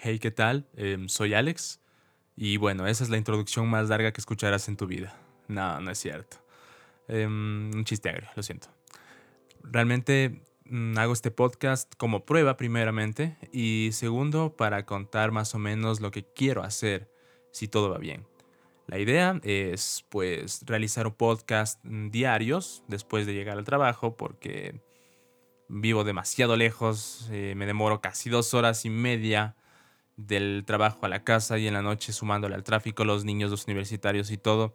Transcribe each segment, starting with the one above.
Hey, ¿qué tal? Em, soy Alex. Y bueno, esa es la introducción más larga que escucharás en tu vida. No, no es cierto. Em, un chiste agrio, lo siento. Realmente mm, hago este podcast como prueba, primeramente, y segundo, para contar más o menos lo que quiero hacer si todo va bien. La idea es, pues, realizar un podcast mm, diarios después de llegar al trabajo, porque vivo demasiado lejos, eh, me demoro casi dos horas y media del trabajo a la casa y en la noche sumándole al tráfico, los niños, los universitarios y todo,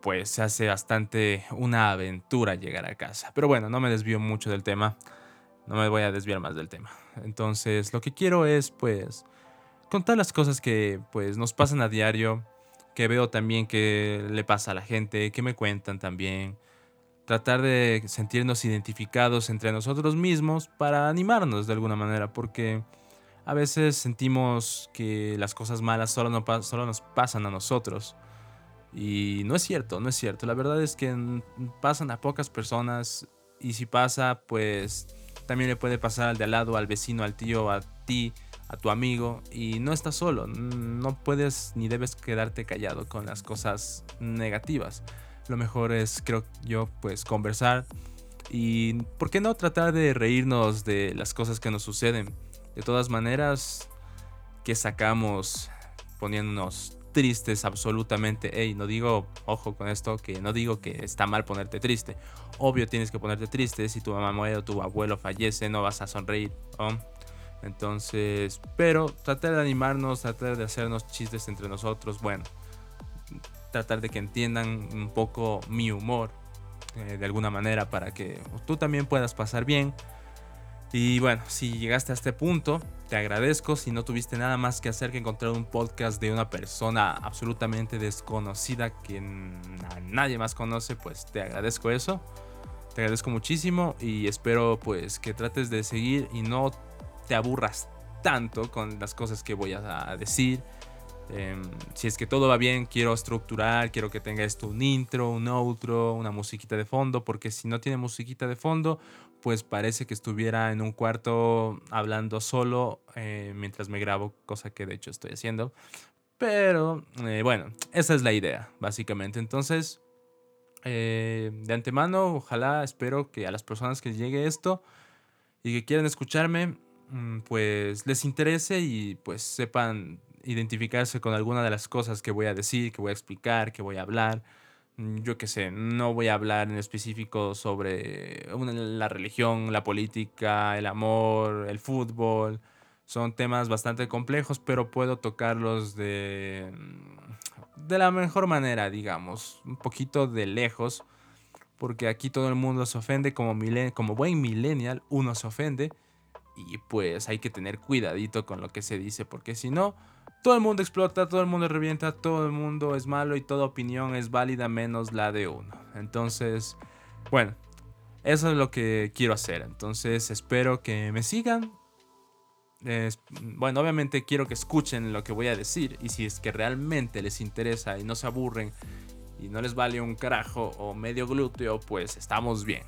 pues se hace bastante una aventura llegar a casa. Pero bueno, no me desvío mucho del tema, no me voy a desviar más del tema. Entonces, lo que quiero es pues contar las cosas que pues nos pasan a diario, que veo también que le pasa a la gente, que me cuentan también. Tratar de sentirnos identificados entre nosotros mismos para animarnos de alguna manera, porque a veces sentimos que las cosas malas solo, no solo nos pasan a nosotros. Y no es cierto, no es cierto. La verdad es que pasan a pocas personas y si pasa, pues también le puede pasar al de al lado, al vecino, al tío, a ti, a tu amigo. Y no estás solo. No puedes ni debes quedarte callado con las cosas negativas. Lo mejor es, creo yo, pues conversar. Y, ¿por qué no tratar de reírnos de las cosas que nos suceden? De todas maneras, que sacamos poniéndonos tristes absolutamente. Ey, no digo, ojo con esto, que no digo que está mal ponerte triste. Obvio tienes que ponerte triste. Si tu mamá muere o tu abuelo fallece, no vas a sonreír. Entonces, pero tratar de animarnos, tratar de hacernos chistes entre nosotros. Bueno, tratar de que entiendan un poco mi humor eh, de alguna manera para que tú también puedas pasar bien y bueno, si llegaste a este punto, te agradezco. Si no tuviste nada más que hacer que encontrar un podcast de una persona absolutamente desconocida que nadie más conoce, pues te agradezco eso. Te agradezco muchísimo y espero pues que trates de seguir y no te aburras tanto con las cosas que voy a decir. Em, si es que todo va bien, quiero estructurar, quiero que tenga esto un intro, un outro, una musiquita de fondo, porque si no tiene musiquita de fondo, pues parece que estuviera en un cuarto hablando solo eh, mientras me grabo, cosa que de hecho estoy haciendo. Pero eh, bueno, esa es la idea, básicamente. Entonces, eh, de antemano, ojalá, espero que a las personas que llegue esto y que quieran escucharme, mm, pues les interese y pues sepan identificarse con alguna de las cosas que voy a decir, que voy a explicar, que voy a hablar. Mm, yo qué sé, no voy a hablar en específico sobre la religión, la política, el amor, el fútbol. Son temas bastante complejos, pero puedo tocarlos de, mm, de la mejor manera, digamos, un poquito de lejos, porque aquí todo el mundo se ofende, como, como buen millennial, uno se ofende, y pues hay que tener cuidadito con lo que se dice, porque si no, todo el mundo explota, todo el mundo revienta, todo el mundo es malo y toda opinión es válida menos la de uno. Entonces, bueno, eso es lo que quiero hacer. Entonces, espero que me sigan. bueno, obviamente quiero que escuchen lo que voy a decir y si es que realmente les interesa y no se aburren y no les vale un carajo o medio glúteo, pues estamos bien.